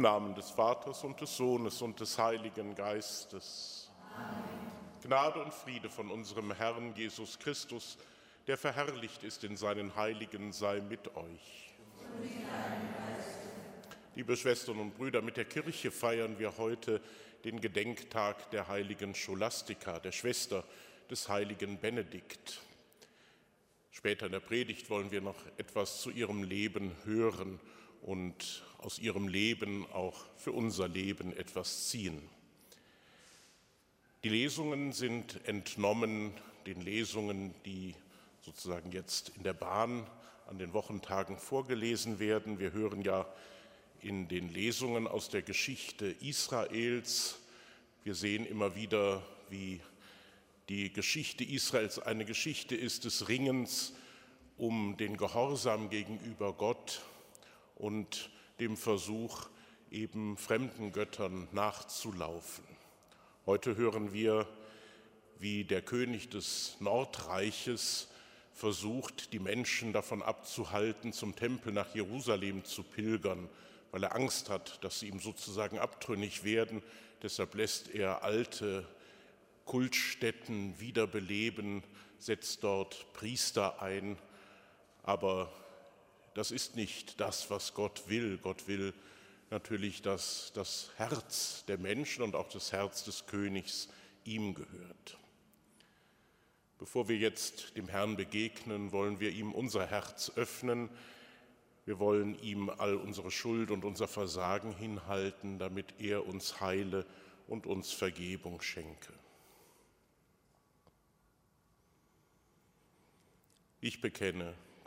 Namen des Vaters und des Sohnes und des Heiligen Geistes. Amen. Gnade und Friede von unserem Herrn Jesus Christus, der verherrlicht ist in seinen Heiligen, sei mit euch. Liebe Schwestern und Brüder, mit der Kirche feiern wir heute den Gedenktag der heiligen Scholastika, der Schwester des heiligen Benedikt. Später in der Predigt wollen wir noch etwas zu ihrem Leben hören und aus ihrem Leben auch für unser Leben etwas ziehen. Die Lesungen sind entnommen den Lesungen, die sozusagen jetzt in der Bahn an den Wochentagen vorgelesen werden. Wir hören ja in den Lesungen aus der Geschichte Israels. Wir sehen immer wieder, wie die Geschichte Israels eine Geschichte ist des Ringens um den Gehorsam gegenüber Gott und dem Versuch, eben fremden Göttern nachzulaufen. Heute hören wir, wie der König des Nordreiches versucht, die Menschen davon abzuhalten, zum Tempel nach Jerusalem zu pilgern, weil er Angst hat, dass sie ihm sozusagen abtrünnig werden. Deshalb lässt er alte Kultstätten wiederbeleben, setzt dort Priester ein. Aber das ist nicht das, was Gott will. Gott will natürlich, dass das Herz der Menschen und auch das Herz des Königs ihm gehört. Bevor wir jetzt dem Herrn begegnen, wollen wir ihm unser Herz öffnen. Wir wollen ihm all unsere Schuld und unser Versagen hinhalten, damit er uns heile und uns Vergebung schenke. Ich bekenne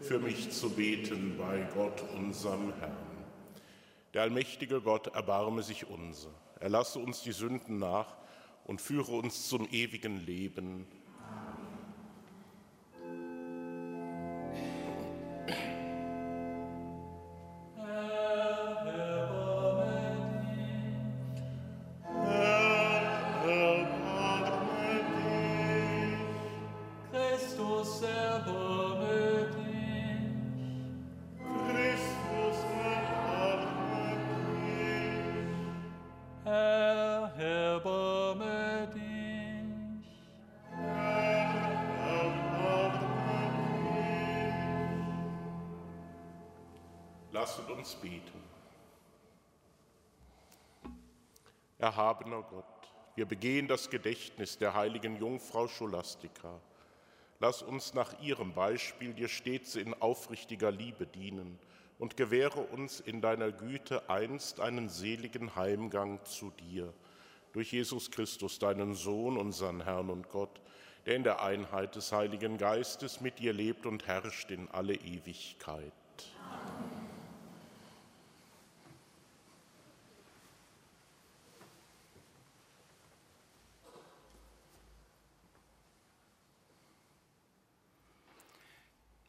für mich zu beten bei Gott, unserem Herrn. Der allmächtige Gott erbarme sich unser. Erlasse uns die Sünden nach und führe uns zum ewigen Leben. Lasset Erhabener Gott, wir begehen das Gedächtnis der heiligen Jungfrau Scholastika. Lass uns nach ihrem Beispiel dir stets in aufrichtiger Liebe dienen und gewähre uns in deiner Güte einst einen seligen Heimgang zu dir. Durch Jesus Christus, deinen Sohn, unseren Herrn und Gott, der in der Einheit des Heiligen Geistes mit dir lebt und herrscht in alle Ewigkeit.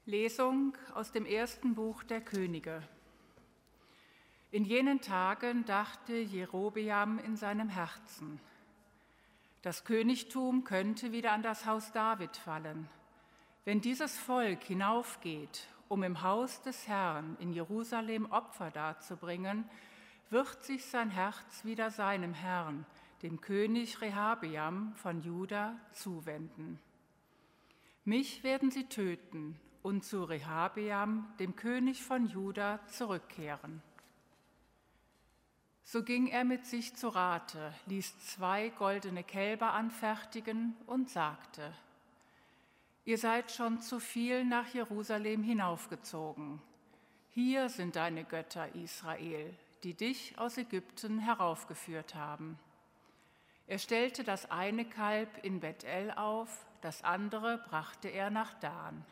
Lesung aus dem ersten Buch der Könige. In jenen Tagen dachte Jerobeam in seinem Herzen, das Königtum könnte wieder an das Haus David fallen. Wenn dieses Volk hinaufgeht, um im Haus des Herrn in Jerusalem Opfer darzubringen, wird sich sein Herz wieder seinem Herrn, dem König Rehabeam von Juda, zuwenden. Mich werden sie töten und zu Rehabeam, dem König von Juda, zurückkehren. So ging er mit sich zu Rate, ließ zwei goldene Kälber anfertigen und sagte, Ihr seid schon zu viel nach Jerusalem hinaufgezogen. Hier sind deine Götter, Israel, die dich aus Ägypten heraufgeführt haben. Er stellte das eine Kalb in Bethel auf, das andere brachte er nach Dan.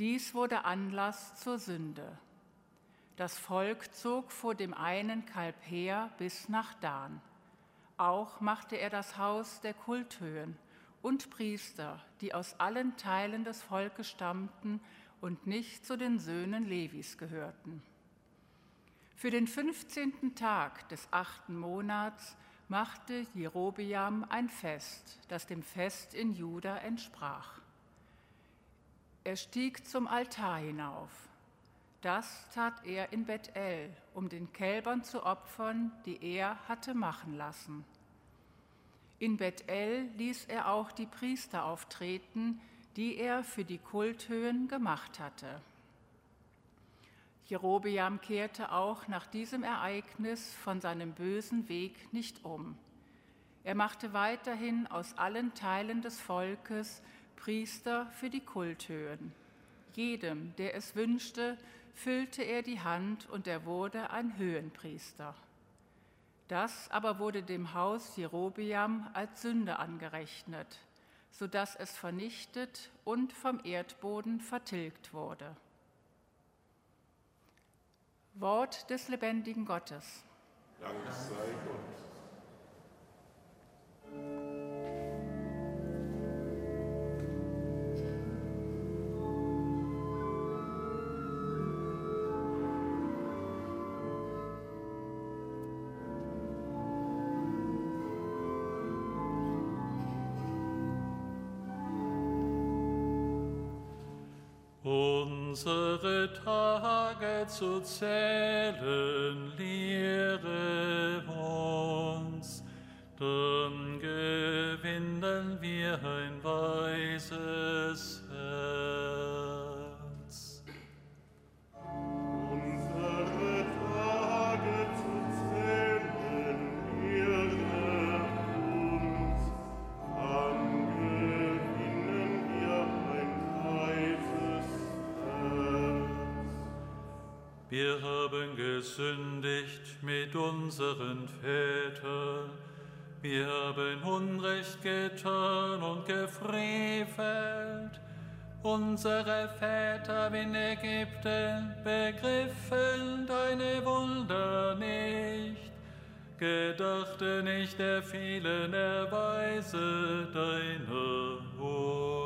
Dies wurde Anlass zur Sünde. Das Volk zog vor dem einen Kalb her bis nach Dan. Auch machte er das Haus der Kulthöhen und Priester, die aus allen Teilen des Volkes stammten und nicht zu den Söhnen Levis gehörten. Für den 15. Tag des achten Monats machte Jerobeam ein Fest, das dem Fest in Juda entsprach. Er stieg zum Altar hinauf. Das tat er in Bethel, um den Kälbern zu opfern, die er hatte machen lassen. In Bethel ließ er auch die Priester auftreten, die er für die Kulthöhen gemacht hatte. Jerobeam kehrte auch nach diesem Ereignis von seinem bösen Weg nicht um. Er machte weiterhin aus allen Teilen des Volkes Priester für die Kulthöhen. Jedem, der es wünschte, füllte er die Hand und er wurde ein Höhenpriester. Das aber wurde dem Haus Jerobeam als Sünde angerechnet, so dass es vernichtet und vom Erdboden vertilgt wurde. Wort des lebendigen Gottes. Dank sei Gott. Unsere Tage zu zählen, lehre uns, dann gesündigt mit unseren Vätern. Wir haben Unrecht getan und gefrevelt. Unsere Väter in Ägypten begriffen deine Wunder nicht, gedachte nicht der vielen Erweise deiner Huld.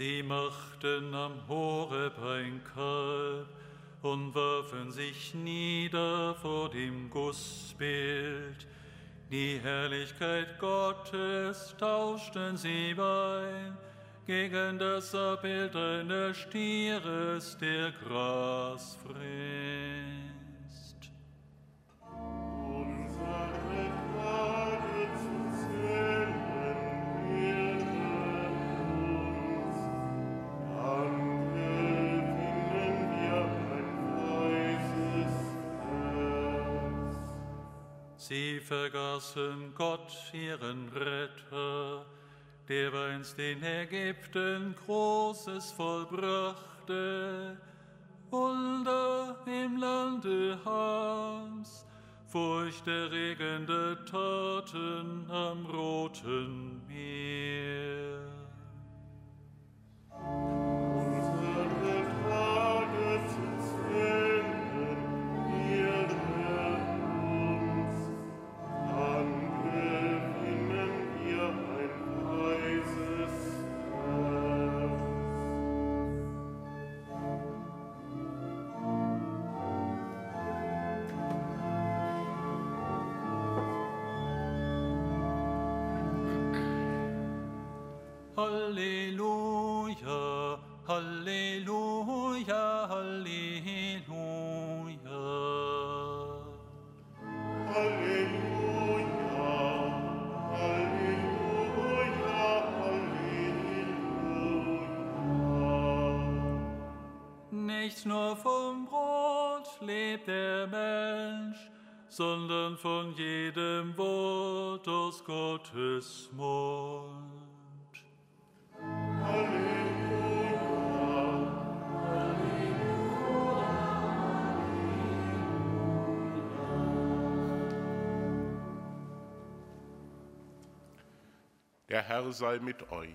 Sie machten am Horeb ein Kalb und warfen sich nieder vor dem Gussbild. Die Herrlichkeit Gottes tauschten sie bei gegen das Abbild eines Stieres, der Gras frisst. Vergaßen Gott, ihren Retter, der einst in Ägypten Großes vollbrachte, Wunder im Lande Hams, furchterregende Taten am Roten Meer. Halleluja, Halleluja, Halleluja. Halleluja. Nicht nur vom Brot lebt der Mensch, sondern von jedem Wort aus Gottes Mund. Der Herr sei mit euch.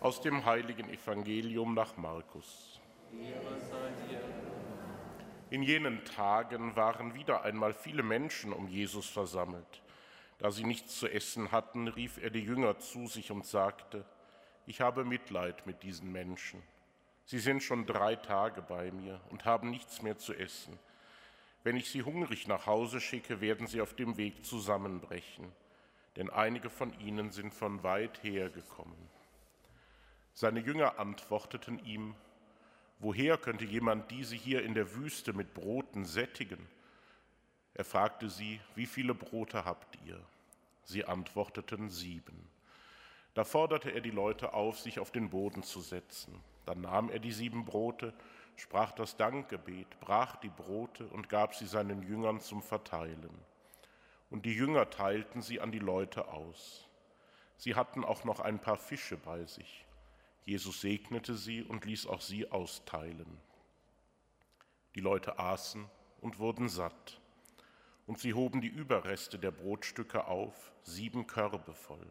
Aus dem heiligen Evangelium nach Markus. In jenen Tagen waren wieder einmal viele Menschen um Jesus versammelt. Da sie nichts zu essen hatten, rief er die Jünger zu sich und sagte, ich habe Mitleid mit diesen Menschen. Sie sind schon drei Tage bei mir und haben nichts mehr zu essen. Wenn ich sie hungrig nach Hause schicke, werden sie auf dem Weg zusammenbrechen denn einige von ihnen sind von weit her gekommen. Seine Jünger antworteten ihm, woher könnte jemand diese hier in der Wüste mit Broten sättigen? Er fragte sie, wie viele Brote habt ihr? Sie antworteten sieben. Da forderte er die Leute auf, sich auf den Boden zu setzen. Dann nahm er die sieben Brote, sprach das Dankgebet, brach die Brote und gab sie seinen Jüngern zum Verteilen und die Jünger teilten sie an die Leute aus. Sie hatten auch noch ein paar Fische bei sich. Jesus segnete sie und ließ auch sie austeilen. Die Leute aßen und wurden satt. Und sie hoben die Überreste der Brotstücke auf, sieben Körbe voll.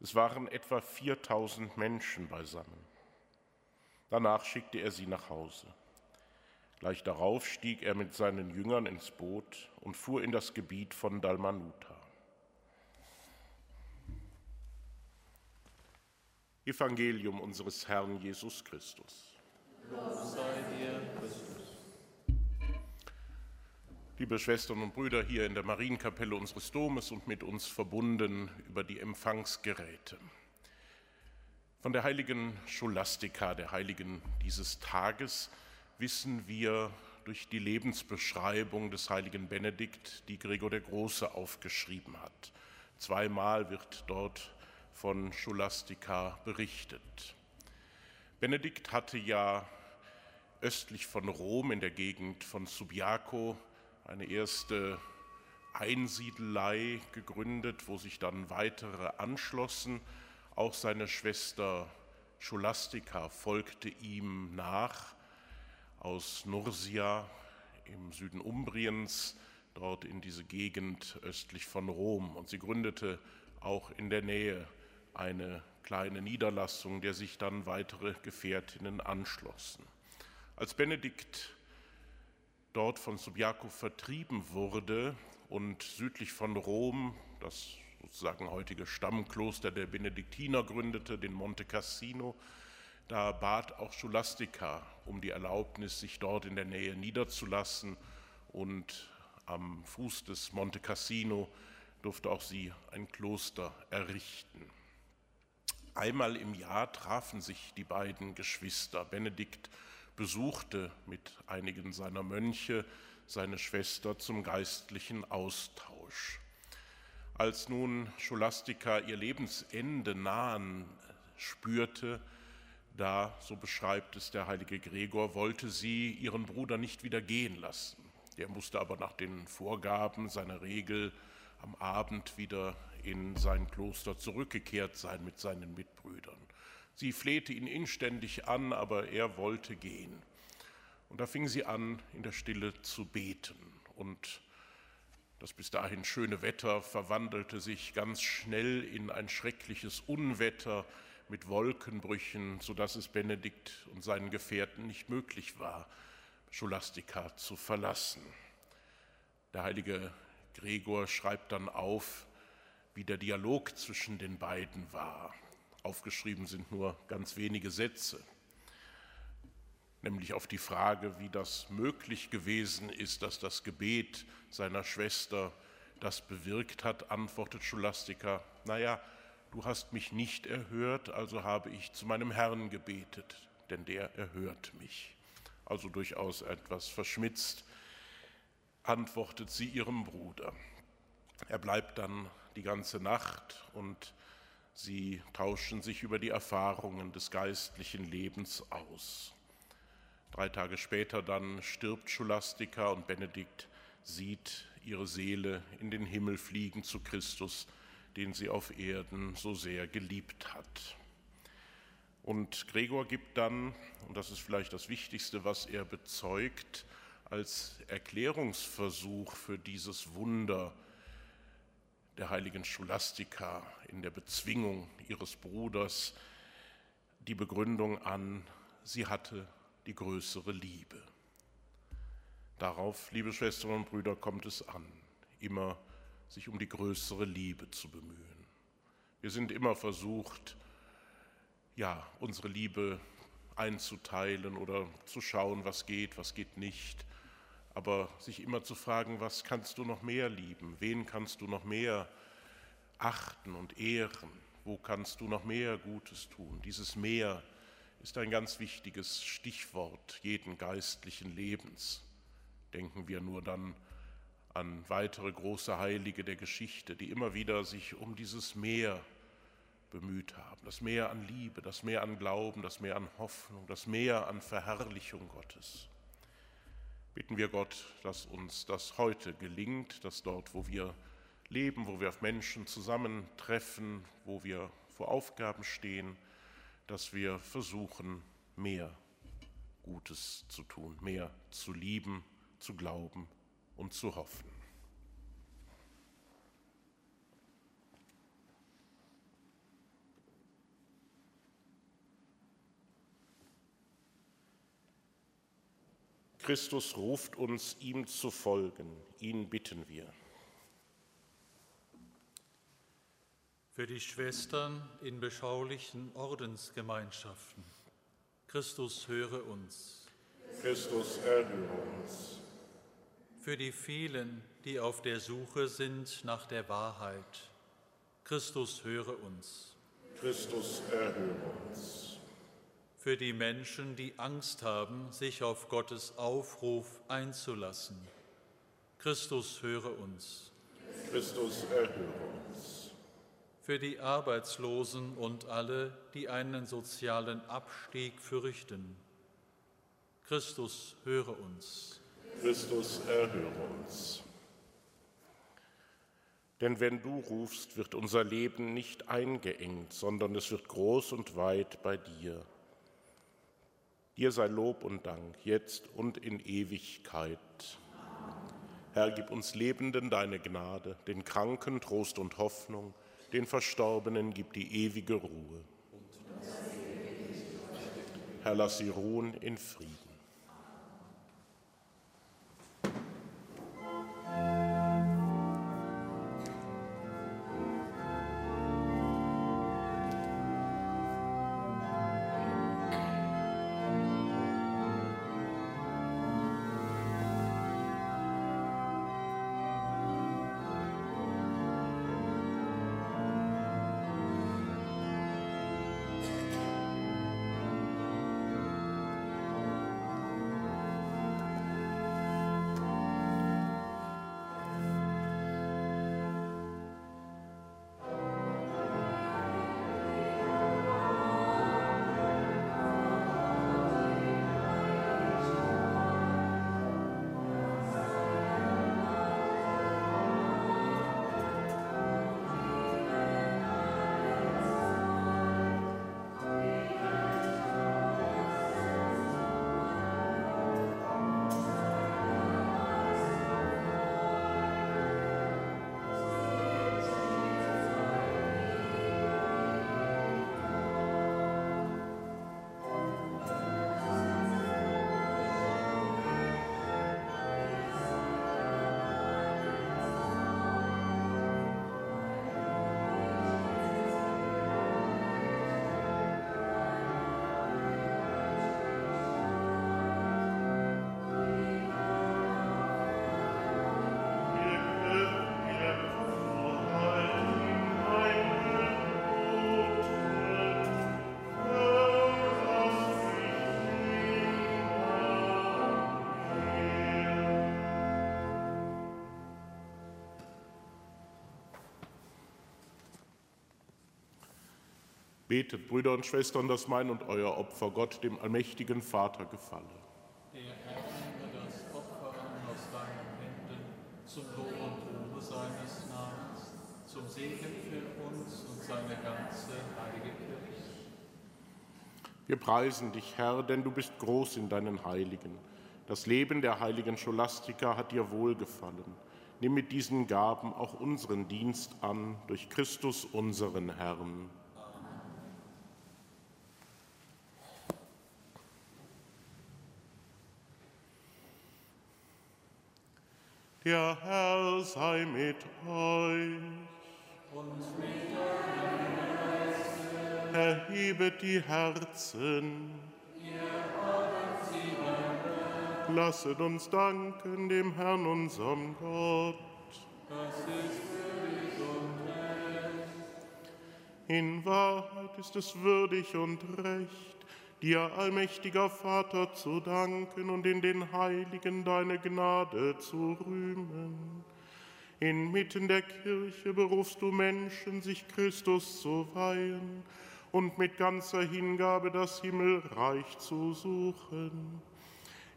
Es waren etwa 4000 Menschen beisammen. Danach schickte er sie nach Hause. Gleich darauf stieg er mit seinen Jüngern ins Boot und fuhr in das Gebiet von Dalmanuta. Evangelium unseres Herrn Jesus Christus. Lob sei dir, Christus. Liebe Schwestern und Brüder hier in der Marienkapelle unseres Domes und mit uns verbunden über die Empfangsgeräte. Von der heiligen Scholastika, der Heiligen dieses Tages, wissen wir durch die Lebensbeschreibung des heiligen Benedikt, die Gregor der Große aufgeschrieben hat. Zweimal wird dort von Scholastika berichtet. Benedikt hatte ja östlich von Rom in der Gegend von Subiaco eine erste Einsiedelei gegründet, wo sich dann weitere anschlossen. Auch seine Schwester Scholastika folgte ihm nach aus Nursia im Süden Umbriens, dort in diese Gegend östlich von Rom. Und sie gründete auch in der Nähe eine kleine Niederlassung, der sich dann weitere Gefährtinnen anschlossen. Als Benedikt dort von Subiaco vertrieben wurde und südlich von Rom das sozusagen heutige Stammkloster der Benediktiner gründete, den Monte Cassino, da bat auch Scholastika um die Erlaubnis, sich dort in der Nähe niederzulassen und am Fuß des Monte Cassino durfte auch sie ein Kloster errichten. Einmal im Jahr trafen sich die beiden Geschwister. Benedikt besuchte mit einigen seiner Mönche seine Schwester zum geistlichen Austausch. Als nun Scholastika ihr Lebensende nahen spürte, da, so beschreibt es der heilige Gregor, wollte sie ihren Bruder nicht wieder gehen lassen. Der musste aber nach den Vorgaben seiner Regel am Abend wieder in sein Kloster zurückgekehrt sein mit seinen Mitbrüdern. Sie flehte ihn inständig an, aber er wollte gehen. Und da fing sie an, in der Stille zu beten. Und das bis dahin schöne Wetter verwandelte sich ganz schnell in ein schreckliches Unwetter, mit Wolkenbrüchen, sodass es Benedikt und seinen Gefährten nicht möglich war, Scholastika zu verlassen. Der heilige Gregor schreibt dann auf, wie der Dialog zwischen den beiden war. Aufgeschrieben sind nur ganz wenige Sätze, nämlich auf die Frage, wie das möglich gewesen ist, dass das Gebet seiner Schwester das bewirkt hat, antwortet Scholastika, naja, du hast mich nicht erhört, also habe ich zu meinem Herrn gebetet, denn der erhört mich. Also durchaus etwas verschmitzt, antwortet sie ihrem Bruder. Er bleibt dann die ganze Nacht und sie tauschen sich über die Erfahrungen des geistlichen Lebens aus. Drei Tage später dann stirbt Scholastika und Benedikt sieht ihre Seele in den Himmel fliegen zu Christus, den sie auf Erden so sehr geliebt hat. Und Gregor gibt dann, und das ist vielleicht das Wichtigste, was er bezeugt, als Erklärungsversuch für dieses Wunder der heiligen Scholastika in der Bezwingung ihres Bruders die Begründung an, sie hatte die größere Liebe. Darauf, liebe Schwestern und Brüder, kommt es an, immer sich um die größere Liebe zu bemühen. Wir sind immer versucht, ja, unsere Liebe einzuteilen oder zu schauen, was geht, was geht nicht. Aber sich immer zu fragen, was kannst du noch mehr lieben? Wen kannst du noch mehr achten und ehren? Wo kannst du noch mehr Gutes tun? Dieses Mehr ist ein ganz wichtiges Stichwort jeden geistlichen Lebens. Denken wir nur dann an weitere große Heilige der Geschichte, die immer wieder sich um dieses Meer bemüht haben. Das Meer an Liebe, das Meer an Glauben, das Meer an Hoffnung, das Meer an Verherrlichung Gottes. Bitten wir Gott, dass uns das heute gelingt, dass dort, wo wir leben, wo wir auf Menschen zusammentreffen, wo wir vor Aufgaben stehen, dass wir versuchen, mehr Gutes zu tun, mehr zu lieben, zu glauben und zu hoffen. Christus ruft uns, ihm zu folgen. Ihn bitten wir. Für die Schwestern in beschaulichen Ordensgemeinschaften. Christus höre uns. Christus erhöre uns. Für die vielen, die auf der Suche sind nach der Wahrheit. Christus höre uns. Christus erhöre uns für die Menschen, die Angst haben, sich auf Gottes Aufruf einzulassen. Christus höre uns. Christus erhöre uns. Für die Arbeitslosen und alle, die einen sozialen Abstieg fürchten. Christus höre uns. Christus erhöre uns. Denn wenn du rufst, wird unser Leben nicht eingeengt, sondern es wird groß und weit bei dir. Dir sei Lob und Dank, jetzt und in Ewigkeit. Herr, gib uns Lebenden deine Gnade, den Kranken Trost und Hoffnung, den Verstorbenen gib die ewige Ruhe. Herr, lass sie ruhen in Frieden. Betet, Brüder und Schwestern, dass mein und euer Opfer Gott, dem allmächtigen Vater, gefalle. Der Herr nehme das Opfer an aus deinen Händen zum Lob und Ruhe seines Namens, zum Segen für uns und seine ganze heilige Kirche. Wir preisen dich, Herr, denn du bist groß in deinen Heiligen. Das Leben der heiligen Scholastika hat dir wohlgefallen. nimm mit diesen Gaben auch unseren Dienst an durch Christus unseren Herrn. Der Herr sei mit euch. Und mit Erhebet die Herzen. Lasset uns danken dem Herrn, unserem Gott. Das ist würdig und recht. In Wahrheit ist es würdig und recht, dir, allmächtiger Vater, zu danken und in den Heiligen deine Gnade zu rühmen. Inmitten der Kirche berufst du Menschen, sich Christus zu weihen und mit ganzer Hingabe das Himmelreich zu suchen.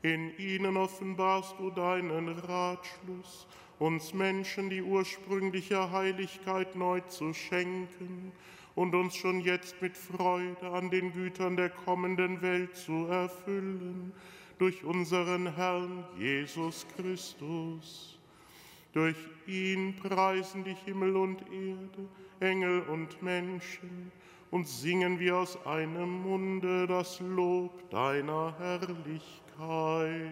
In ihnen offenbarst du deinen Ratschluss, uns Menschen die ursprüngliche Heiligkeit neu zu schenken und uns schon jetzt mit Freude an den Gütern der kommenden Welt zu erfüllen, durch unseren Herrn Jesus Christus. Durch ihn preisen die Himmel und Erde, Engel und Menschen, und singen wir aus einem Munde das Lob deiner Herrlichkeit.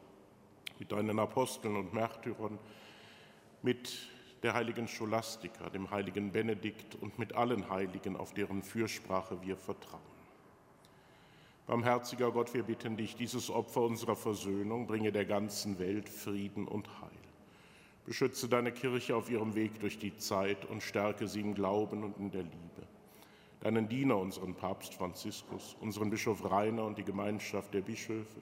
mit deinen Aposteln und Märtyrern, mit der heiligen Scholastika, dem heiligen Benedikt und mit allen Heiligen, auf deren Fürsprache wir vertrauen. Barmherziger Gott, wir bitten dich, dieses Opfer unserer Versöhnung bringe der ganzen Welt Frieden und Heil. Beschütze deine Kirche auf ihrem Weg durch die Zeit und stärke sie im Glauben und in der Liebe. Deinen Diener, unseren Papst Franziskus, unseren Bischof Rainer und die Gemeinschaft der Bischöfe,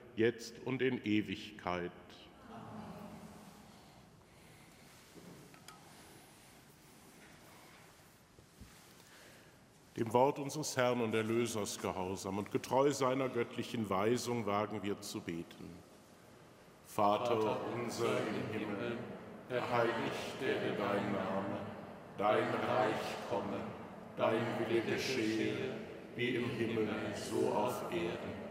jetzt und in Ewigkeit. Dem Wort unseres Herrn und Erlösers gehorsam und getreu seiner göttlichen Weisung wagen wir zu beten. Vater unser im Himmel, heiligt werde dein Name, dein Reich komme, dein Wille geschehe, wie im Himmel, so auf Erden.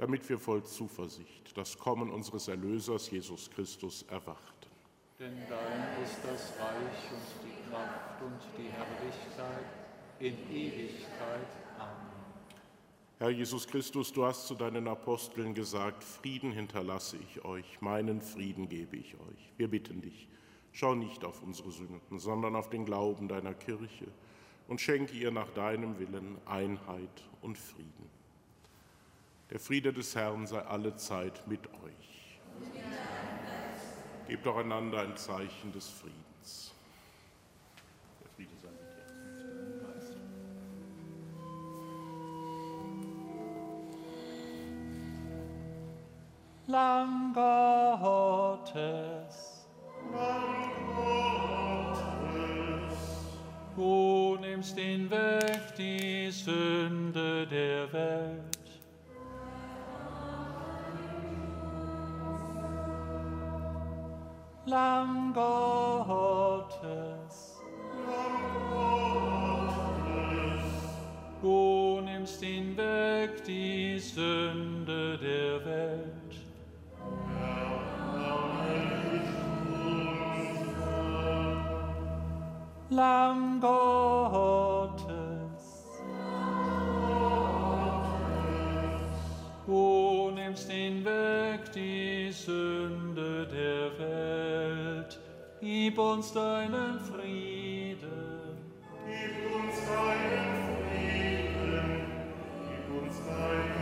damit wir voll Zuversicht das Kommen unseres Erlösers Jesus Christus erwarten. Denn dein ist das Reich und die Kraft und die Herrlichkeit in Ewigkeit. Herr Jesus Christus, du hast zu deinen Aposteln gesagt, Frieden hinterlasse ich euch, meinen Frieden gebe ich euch. Wir bitten dich, schau nicht auf unsere Sünden, sondern auf den Glauben deiner Kirche und schenke ihr nach deinem Willen Einheit und Frieden. Der Friede des Herrn sei alle Zeit mit euch. Gebt doch einander ein Zeichen des Friedens. Lamm Gottes. Gottes. Du nimmst hinweg die Sünde der Welt. Lamm Gottes. Uns deinen Frieden. Gib uns deinen Frieden. Gib uns deinen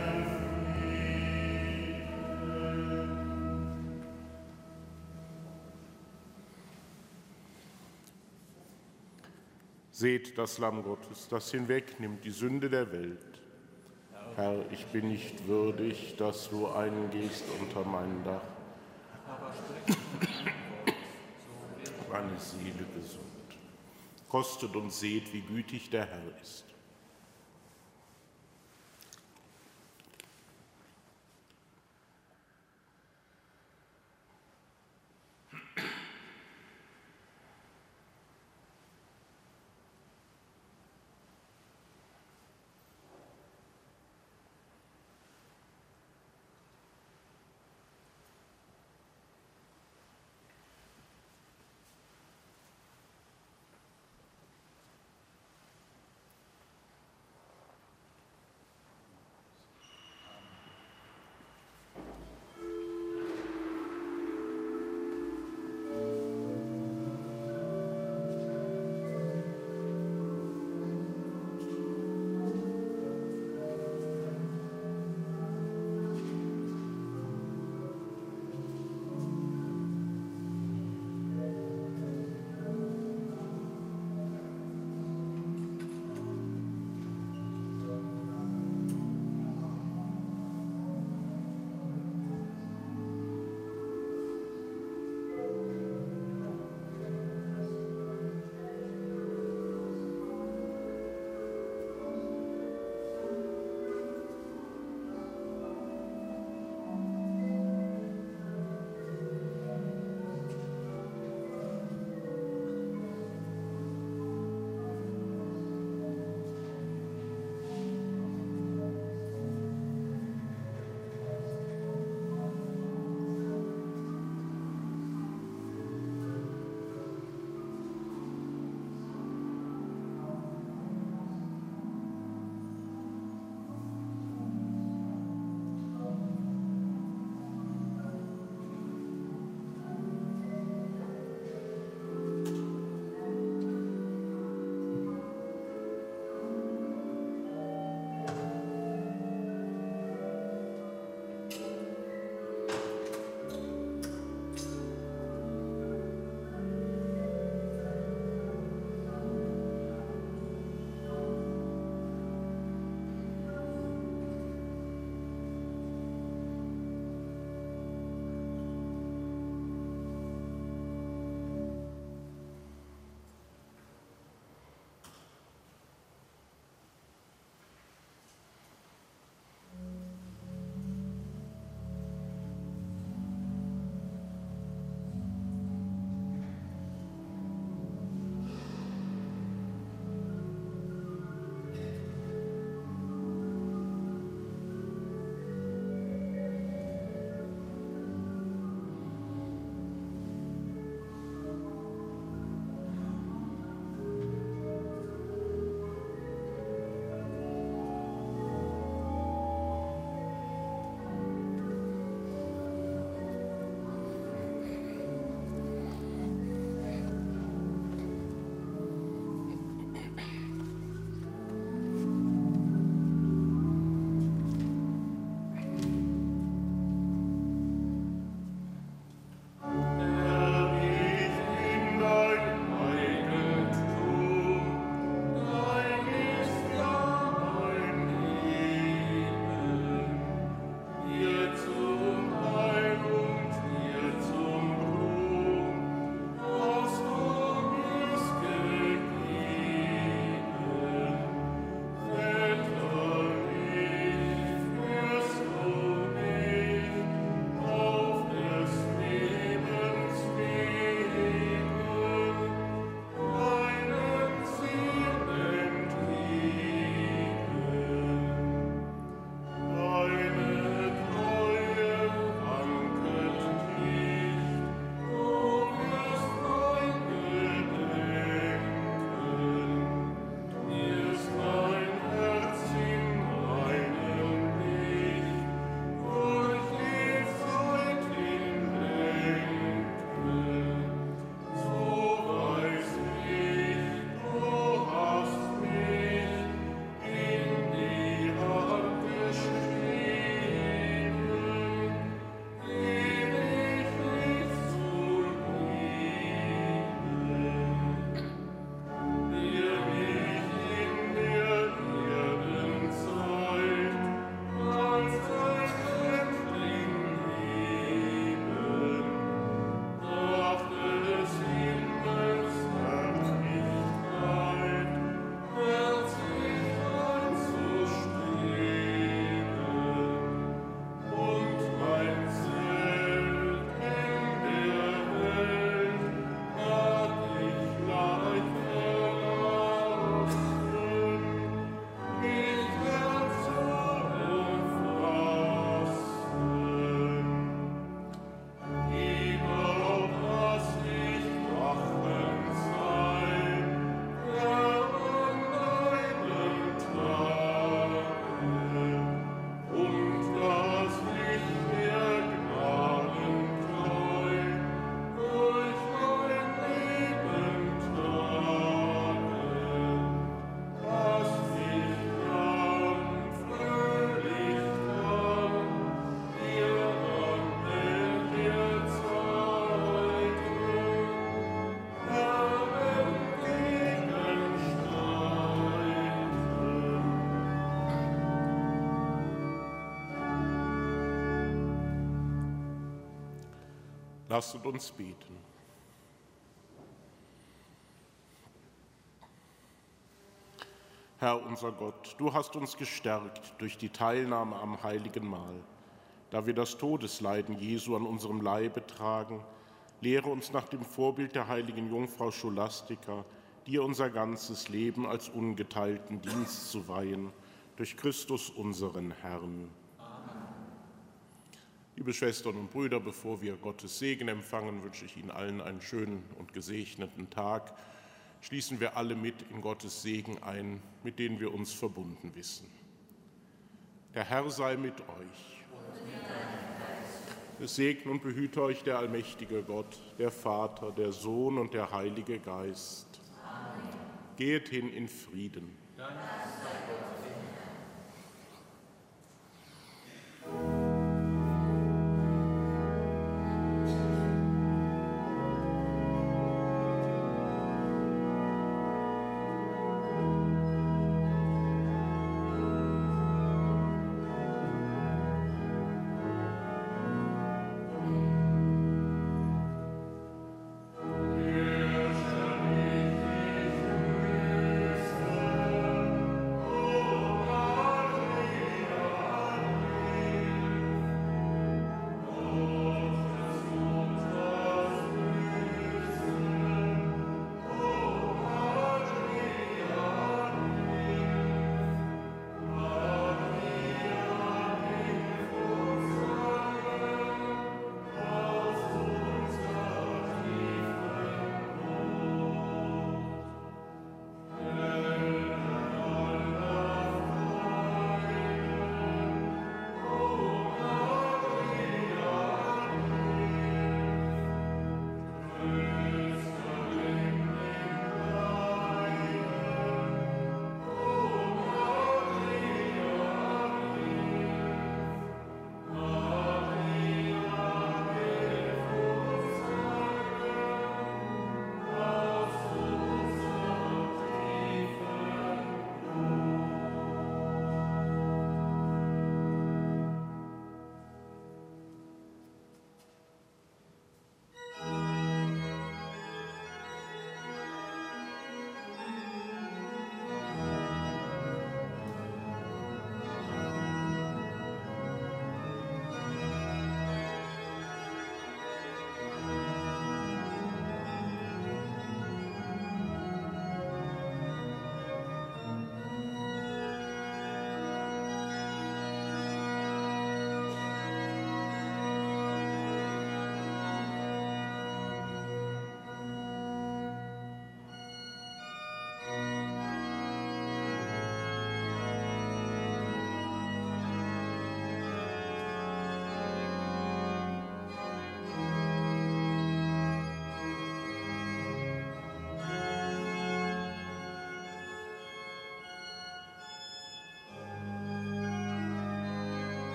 Seht das Lamm Gottes, das hinwegnimmt die Sünde der Welt. Herr, ich bin nicht würdig, dass du eingehst unter mein Dach. Meine Seele gesund. Kostet und seht, wie gütig der Herr ist. Lasst uns beten. Herr unser Gott, du hast uns gestärkt durch die Teilnahme am heiligen Mahl. Da wir das Todesleiden Jesu an unserem Leibe tragen, lehre uns nach dem Vorbild der heiligen Jungfrau Scholastika, dir unser ganzes Leben als ungeteilten Dienst zu weihen, durch Christus unseren Herrn. Liebe Schwestern und Brüder, bevor wir Gottes Segen empfangen, wünsche ich Ihnen allen einen schönen und gesegneten Tag. Schließen wir alle mit in Gottes Segen ein, mit denen wir uns verbunden wissen. Der Herr sei mit euch. Es segne und behüte euch der allmächtige Gott, der Vater, der Sohn und der Heilige Geist. Amen. Geht hin in Frieden. Dank sei Gott.